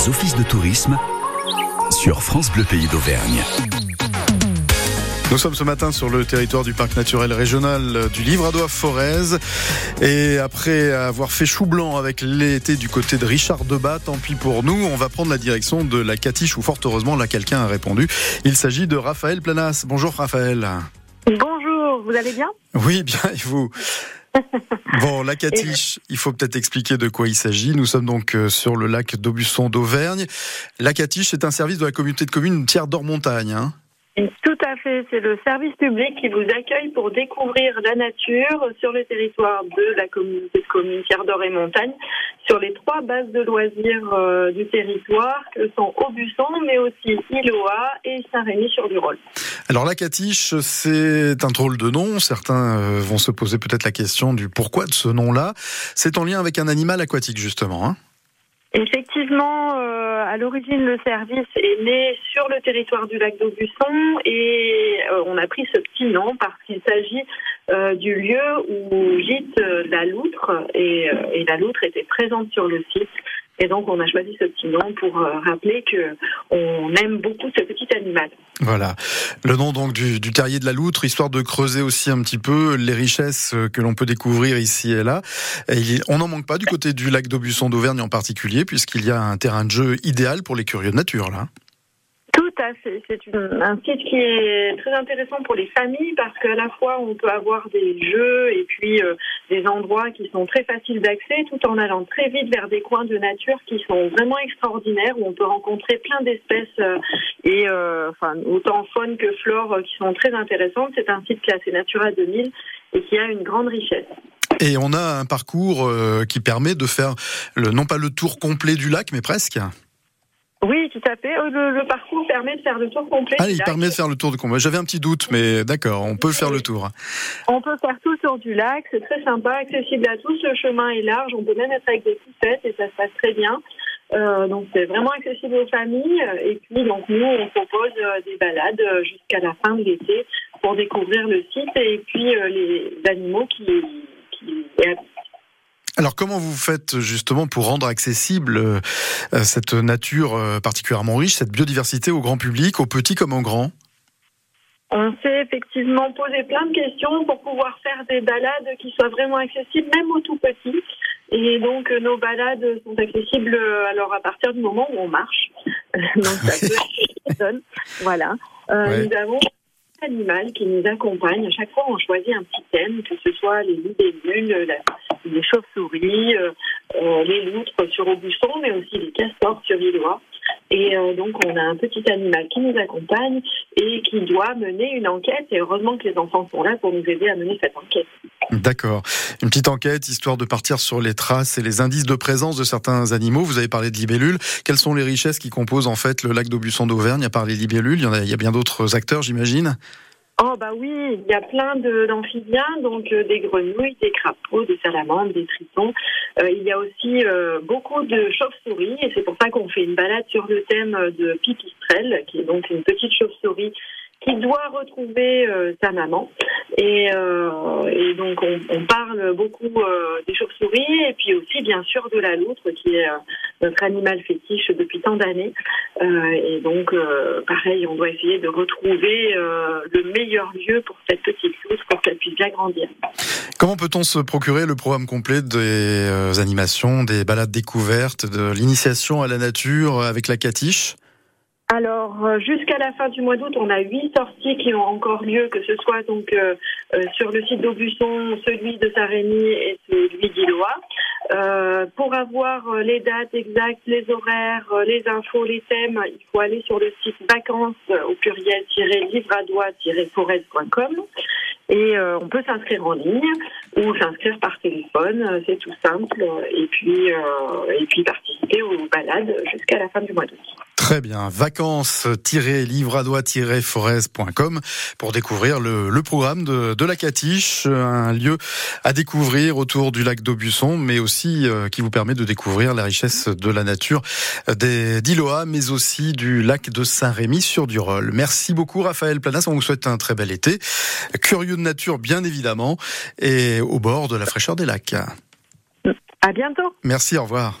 les offices de tourisme sur France Bleu Pays d'Auvergne. Nous sommes ce matin sur le territoire du parc naturel régional du Livradois Forez. Et après avoir fait chou blanc avec l'été du côté de Richard Debat, tant pis pour nous, on va prendre la direction de la Catiche où fort heureusement là quelqu'un a répondu. Il s'agit de Raphaël Planas. Bonjour Raphaël. Bonjour, vous allez bien? Oui, bien et vous? Bon, la Catiche, il faut peut-être expliquer de quoi il s'agit. Nous sommes donc euh, sur le lac d'Aubusson d'Auvergne. La Catiche, c'est un service de la communauté de communes Tiers d'Or-Montagne. Hein tout à fait, c'est le service public qui vous accueille pour découvrir la nature sur le territoire de la communauté de communes Pierre d'Or et Montagne, sur les trois bases de loisirs euh, du territoire que sont Aubusson, mais aussi Iloa et Saint-Rémy-sur-du-Rôle. Alors la catiche, c'est un drôle de nom. Certains euh, vont se poser peut-être la question du pourquoi de ce nom-là. C'est en lien avec un animal aquatique justement. Hein Effectivement, euh, à l'origine, le service est né sur le territoire du lac d'Aubusson et euh, on a pris ce petit nom parce qu'il s'agit euh, du lieu où gîte la loutre et, et la loutre était présente sur le site et donc, on a choisi ce petit nom pour euh, rappeler que on aime beaucoup ce petit animal. Voilà. Le nom donc du, du terrier de la loutre, histoire de creuser aussi un petit peu les richesses euh, que l'on peut découvrir ici et là. Et on n'en manque pas du côté du lac d'Aubusson d'Auvergne en particulier, puisqu'il y a un terrain de jeu idéal pour les curieux de nature, là. C'est un site qui est très intéressant pour les familles parce qu'à la fois on peut avoir des jeux et puis euh, des endroits qui sont très faciles d'accès tout en allant très vite vers des coins de nature qui sont vraiment extraordinaires où on peut rencontrer plein d'espèces euh, et euh, autant faune que flore qui sont très intéressantes. C'est un site classé Natura 2000 et qui a une grande richesse. Et on a un parcours qui permet de faire non pas le tour complet du lac, mais presque. Oui, tout à fait. Euh, le, parcours permet de faire le tour complet. Ah, il permet de faire le tour du complet. J'avais un petit doute, mais d'accord, on peut faire le tour. On peut faire tout le tour du lac, c'est très sympa, accessible à tous. Le chemin est large, on peut même être avec des poussettes et ça se passe très bien. Euh, donc c'est vraiment accessible aux familles. Et puis donc nous on propose euh, des balades jusqu'à la fin de l'été pour découvrir le site et puis les animaux qui, qui alors comment vous faites justement pour rendre accessible euh, cette nature euh, particulièrement riche, cette biodiversité au grand public, aux petits comme aux grands on s'est effectivement posé plein de questions pour pouvoir faire des balades qui soient vraiment accessibles, même aux tout petits. Et donc nos balades sont accessibles alors à partir du moment où on marche. donc ça peut Voilà. Euh, nous avons animal qui nous accompagne. À chaque fois, on choisit un petit thème, que ce soit les libellules, les chauves-souris, euh, euh, les loutres sur Aubusson, mais aussi les castors sur Villois. Et euh, donc, on a un petit animal qui nous accompagne et qui doit mener une enquête. Et heureusement que les enfants sont là pour nous aider à mener cette enquête. D'accord. Une petite enquête, histoire de partir sur les traces et les indices de présence de certains animaux. Vous avez parlé de libellules. Quelles sont les richesses qui composent en fait le lac d'Aubusson d'Auvergne À part les libellules, il y, a, il y a bien d'autres acteurs, j'imagine Oh bah oui, il y a plein d'amphibiens, donc euh, des grenouilles, des crapauds, des salamandres, des tritons. Euh, il y a aussi euh, beaucoup de chauves-souris et c'est pour ça qu'on fait une balade sur le thème de pipistrelle, qui est donc une petite chauve-souris qui doit retrouver euh, sa maman. Et, euh, et donc on, on, parle beaucoup euh, des chauves-souris et puis aussi bien sûr de la loutre qui est notre animal fétiche depuis tant d'années. et donc pareil, on doit essayer de retrouver le meilleur lieu pour cette petite loutre pour qu'elle puisse bien grandir. Comment peut-on se procurer le programme complet des animations, des balades découvertes, de l'initiation à la nature avec la catiche? Alors, euh, jusqu'à la fin du mois d'août, on a huit sorties qui ont encore lieu, que ce soit donc euh, euh, sur le site d'Aubusson, celui de Saint-Rémy et celui d'Iloa. pour avoir les dates exactes, les horaires, les infos, les thèmes, il faut aller sur le site vacances au pluriel-livradois-forez.com et on peut s'inscrire en ligne ou s'inscrire par téléphone, c'est tout simple, et puis, et puis participer aux balades jusqu'à la fin du mois d'août. Très bien. Vacances-livradois-forez.com pour découvrir le, programme de, la Catiche, un lieu à découvrir autour du lac d'Aubusson, mais aussi euh, qui vous permet de découvrir la richesse de la nature des d'Iloa, mais aussi du lac de Saint-Rémy sur du Roll. Merci beaucoup Raphaël Planas, on vous souhaite un très bel été. Curieux de nature bien évidemment, et au bord de la fraîcheur des lacs. À bientôt. Merci, au revoir.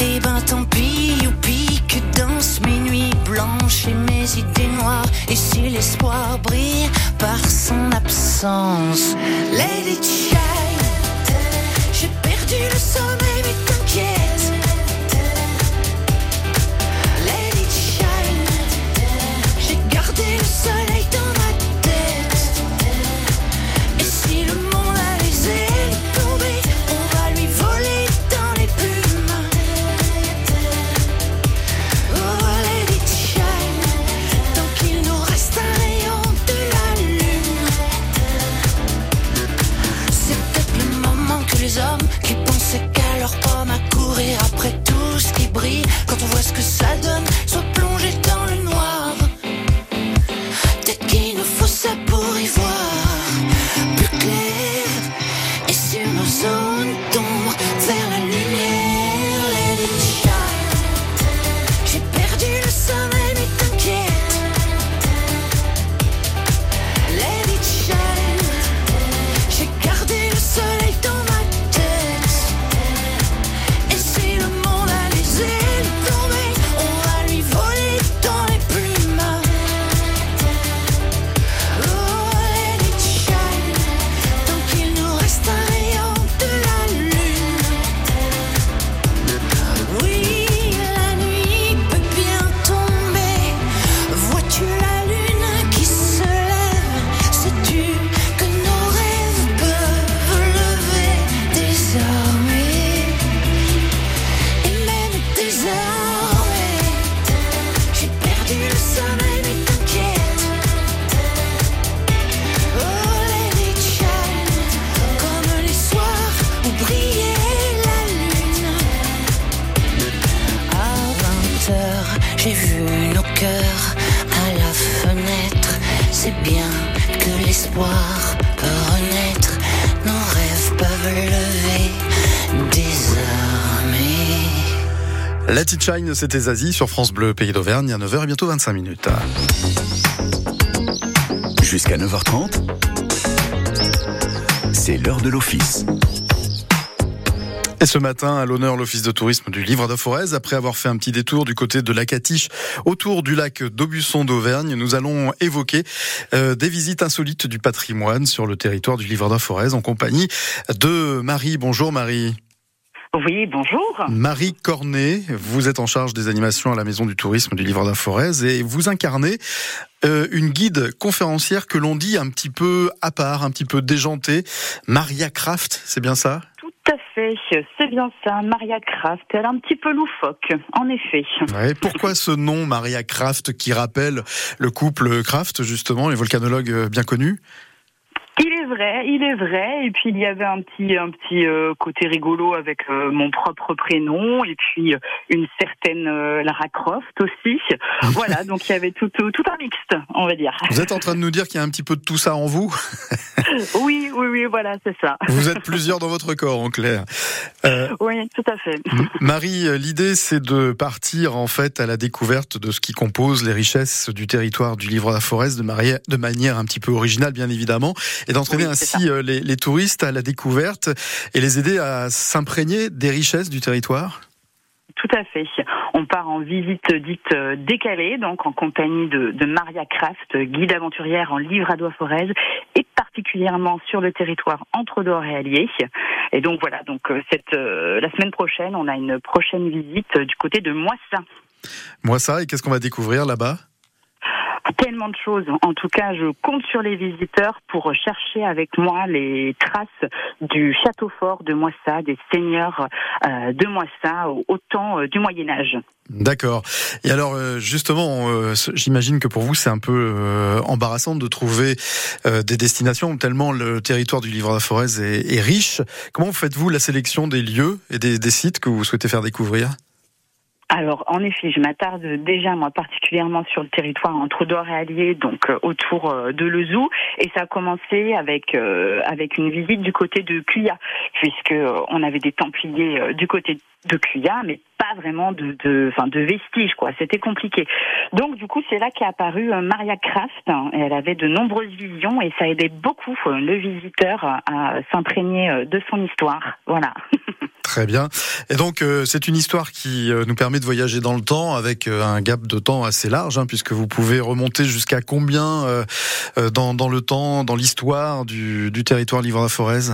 Et ben tant pis, youpi, que dansent mes nuits blanches et mes idées noires. Et si l'espoir brille par son absence, Lady Child, j'ai perdu le sommeil, Shine, c'était Zazie sur France Bleu, Pays d'Auvergne, à 9h et bientôt 25 minutes. Jusqu'à 9h30, c'est l'heure de l'office. Et ce matin, à l'honneur, l'Office de tourisme du Livre de Forez, après avoir fait un petit détour du côté de la Catiche, autour du lac d'Aubusson d'Auvergne, nous allons évoquer euh, des visites insolites du patrimoine sur le territoire du Livre de Forez, en compagnie de Marie. Bonjour Marie. Oui, bonjour. Marie Cornet, vous êtes en charge des animations à la Maison du Tourisme du Livre de Forez et vous incarnez euh, une guide conférencière que l'on dit un petit peu à part, un petit peu déjantée, Maria Kraft, c'est bien ça? Tout à fait, c'est bien ça, Maria Kraft. Elle est un petit peu loufoque, en effet. Ouais, pourquoi ce nom Maria Kraft qui rappelle le couple Kraft justement, les volcanologues euh, bien connus? Il est vrai, il est vrai. Et puis il y avait un petit, un petit euh, côté rigolo avec euh, mon propre prénom et puis euh, une certaine euh, Lara Croft aussi. voilà, donc il y avait tout, tout, tout un mixte, on va dire. Vous êtes en train de nous dire qu'il y a un petit peu de tout ça en vous? Oui, oui, oui, voilà, c'est ça. Vous êtes plusieurs dans votre corps, en clair. Euh, Oui, tout à fait. Marie, euh, l'idée c'est de partir en fait à la découverte de ce qui compose les richesses du territoire du livre de la Forez de, manière un petit peu originale bien évidemment et d'entraîner Oui, ainsi euh, les, les touristes à la découverte et les aider à s'imprégner des richesses du territoire? Tout à fait. On part en visite dite euh, décalée, donc en compagnie de, Maria Kraft, guide aventurière en livradois forez et particulièrement sur le territoire entre Dor et Allier. Et donc voilà, donc euh, cette, euh, la semaine prochaine, on a une prochaine visite du côté de Moissin. Moi ça et qu'est-ce qu'on va découvrir là-bas? Tellement de choses. En tout cas, je compte sur les visiteurs pour chercher avec moi les traces du château fort de Moissa, des seigneurs euh, de Moissa au temps euh, du Moyen Âge. D'accord. Et alors euh, justement, j'imagine que pour vous c'est un peu embarrassant de trouver des destinations tellement le territoire du Livre de la Forez est, riche. Comment faites-vous la sélection des lieux et des sites que vous souhaitez faire découvrir? Alors, en effet, je m'attarde déjà, moi, particulièrement sur le territoire entre Dor et Allier, donc euh, autour euh, de Lezou. Et ça a commencé avec euh, avec une visite du côté de Cuya, puisque on avait des Templiers du côté de Cuya, mais pas vraiment de, de, enfin, de vestiges, quoi. C'était compliqué. Donc, du coup, c'est là qu'est apparue Maria Kraft. Hein, elle avait de nombreuses visions et ça aidait beaucoup le visiteur à s'imprégner de son histoire. Voilà. Très bien. Et donc, euh, c'est une histoire qui euh, nous permet de voyager dans le temps avec euh, un gap de temps assez large, hein, puisque vous pouvez remonter jusqu'à combien dans, le temps, dans l'histoire du, du territoire Livre-la-Forez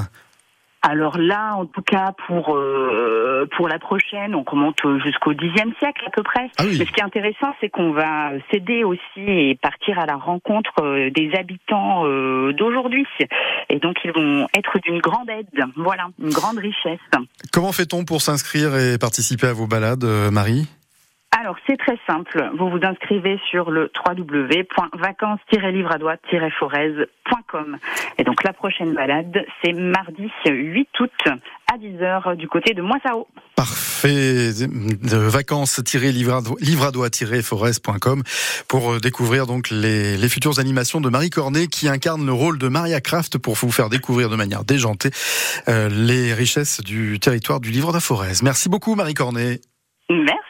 alors là, en tout cas, pour euh, pour la prochaine, on remonte jusqu'au Xe siècle à peu près. Ah Mais ce qui est intéressant, c'est qu'on va s'aider aussi et partir à la rencontre euh, des habitants euh, d'aujourd'hui. Et donc, ils vont être d'une grande aide. Voilà, une grande richesse. Comment fait-on pour s'inscrire et participer à vos balades, Marie? Alors c'est très simple, vous vous inscrivez sur le www.vacances-livradois-forez.com et donc la prochaine balade c'est mardi 8 août à 10h du côté de Moissao. Parfait, de vacances-livradois-forez.com pour découvrir donc les, les futures animations de Marie Cornet qui incarne le rôle de Maria Kraft pour vous faire découvrir de manière déjantée euh, les richesses du territoire du livre de Forez. Merci beaucoup Marie Cornet. Merci.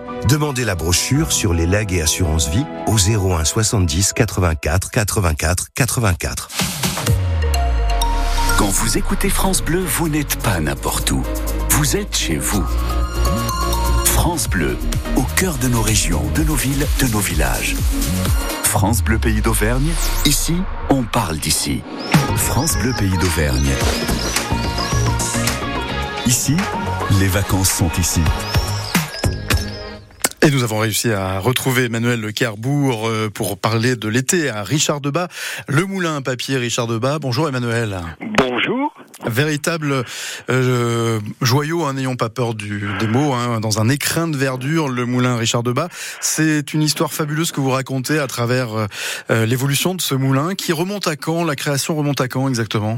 Demandez la brochure sur les legs et assurances vie au 01 70 84 84 84. Quand vous écoutez France Bleu, vous n'êtes pas n'importe où. Vous êtes chez vous. France Bleu, au cœur de nos régions, de nos villes, de nos villages. France Bleu Pays d'Auvergne, ici, on parle d'ici. France Bleu Pays d'Auvergne. Ici, les vacances sont ici. Et nous avons réussi à retrouver Emmanuel Le Carbourg euh, pour parler de l'été à Richard Debat, le moulin à papier Richard Debat. Bonjour Emmanuel. Bonjour. Véritable euh, joyau, hein, n'ayons pas peur du, des mots, hein, dans un écrin de verdure, le moulin Richard Debat. C'est une histoire fabuleuse que vous racontez à travers euh, l'évolution de ce moulin qui remonte à quand? La création remonte à quand exactement?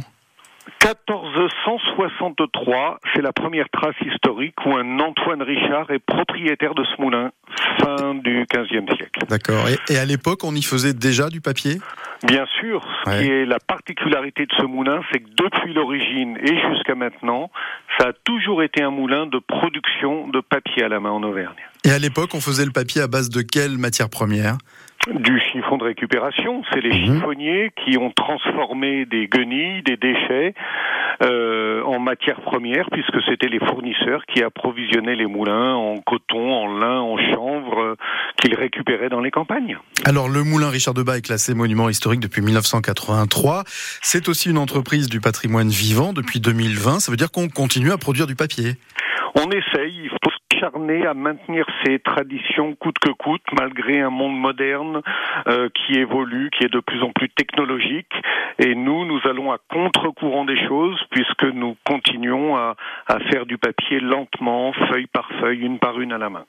1463, c'est la première trace historique où un Antoine Richard est propriétaire de ce moulin, fin du XVe siècle. D'accord. Et, à l'époque, on y faisait déjà du papier? Bien sûr. Ce qui est la particularité de ce moulin, c'est que depuis l'origine et jusqu'à maintenant, ça a toujours été un moulin de production de papier à la main en Auvergne. Et à l'époque, on faisait le papier à base de quelle matière première? Du chiffon de récupération. C'est les mhm. chiffonniers qui ont transformé des guenilles, des déchets euh, en matière première, puisque c'était les fournisseurs qui approvisionnaient les moulins en coton, en lin, en chanvre, euh, qu'ils récupéraient dans les campagnes. Alors le moulin Richard Debat est classé monument historique depuis 1983. C'est aussi une entreprise du patrimoine vivant depuis 2020. Ça veut dire qu'on continue à produire du papier. On essaye. Il faut acharné à maintenir ces traditions coûte que coûte, malgré un monde moderne euh, qui évolue, qui est de plus en plus technologique. Et nous, nous allons à contre-courant des choses, puisque nous continuons à, à faire du papier lentement, feuille par feuille, une par une à la main.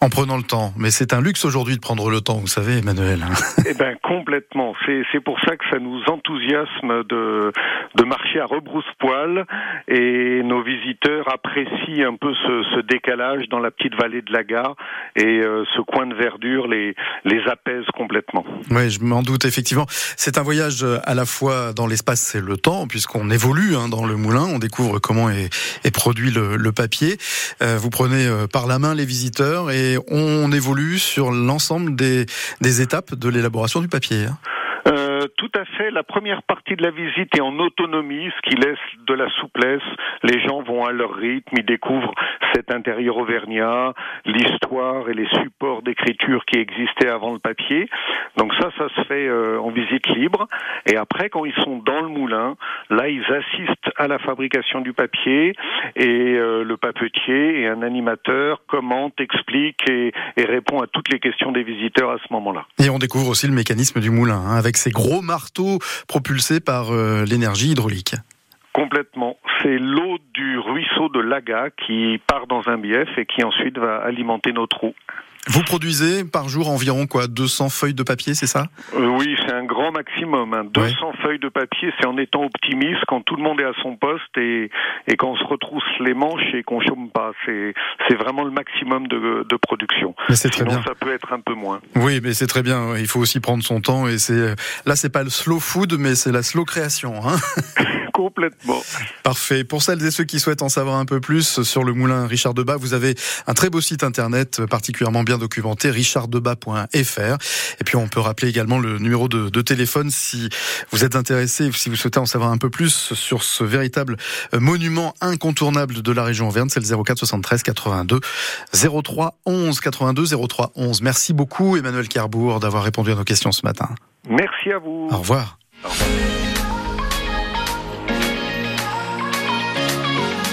En prenant le temps. Mais c'est un luxe aujourd'hui de prendre le temps, vous savez, Emmanuel. eh bien, complètement. C'est pour ça que ça nous enthousiasme de, de marcher à rebrousse-poil et nos visiteurs apprécient un peu ce, ce décalage dans la petite vallée de la gare et euh, ce coin de verdure les, les apaise complètement. Oui, je m'en doute effectivement. C'est un voyage euh, à la fois dans l'espace et le temps, puisqu'on évolue hein, dans le moulin, on découvre comment est, est produit le, le papier. Euh, vous prenez euh, par la main les visiteurs et on évolue sur l'ensemble des, des étapes de l'élaboration du papier. Hein. Euh, tout à fait. La première partie de la visite est en autonomie, ce qui laisse de la souplesse. Les gens vont à leur rythme, ils découvrent cet intérieur auvergnat, l'histoire et les supports d'écriture qui existaient avant le papier. Donc ça, ça se fait euh, en visite libre. Et après, quand ils sont dans le moulin, là, ils assistent à la fabrication du papier et euh, le papetier et un animateur commente, explique et, et, répond à toutes les questions des visiteurs à ce moment-là. Et on découvre aussi le mécanisme du moulin, hein, ces gros marteaux propulsés par euh, l'énergie hydraulique. Complètement. C'est l'eau du ruisseau de Laga qui part dans un bief et qui ensuite va alimenter nos trous. Vous produisez par jour environ quoi 200 feuilles de papier, c'est ça? Euh, Oui, c'est un grand maximum. Hein. 200 ouais. feuilles de papier, c'est en étant optimiste quand tout le monde est à son poste et, et quand on se retrousse les manches et qu'on chôme pas. C'est c'est vraiment le maximum de, de production. Mais c'est très bien. ça peut être un peu moins. Oui, mais c'est très bien. Il faut aussi prendre son temps et c'est là c'est pas le slow food, mais c'est la slow création. Hein Complètement. Parfait. Pour celles et ceux qui souhaitent en savoir un peu plus sur le moulin Richard Debat, vous avez un très beau site internet particulièrement bien documenté, richarddebat.fr. Et puis on peut rappeler également le numéro de, de, téléphone si vous êtes intéressé, si vous souhaitez en savoir un peu plus sur ce véritable monument incontournable de la région Auvergne, c'est le 04 73 82 03 11 82 03 11. Merci beaucoup Emmanuel Carbourg d'avoir répondu à nos questions ce matin. Merci à vous. Au revoir. Au revoir.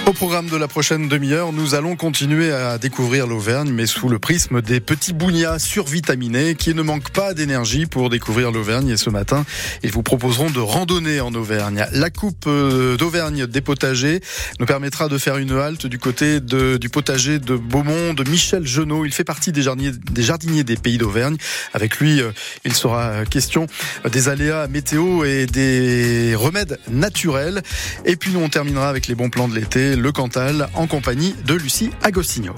Au programme de la prochaine demi-heure, nous allons continuer à découvrir l'Auvergne, mais sous le prisme des petits bougnats survitaminés qui ne manquent pas d'énergie pour découvrir l'Auvergne. Et ce matin, ils vous proposeront de randonner en Auvergne. La coupe d'Auvergne des potagers nous permettra de faire une halte du côté du potager de Beaumont de Michel Genot. Il fait partie des jardiniers des, jardiniers des pays d'Auvergne. Avec lui, il sera question des aléas météo et des remèdes naturels. Et puis nous, on terminera avec les bons plans de l'été le Cantal en compagnie de Lucie Agostinho.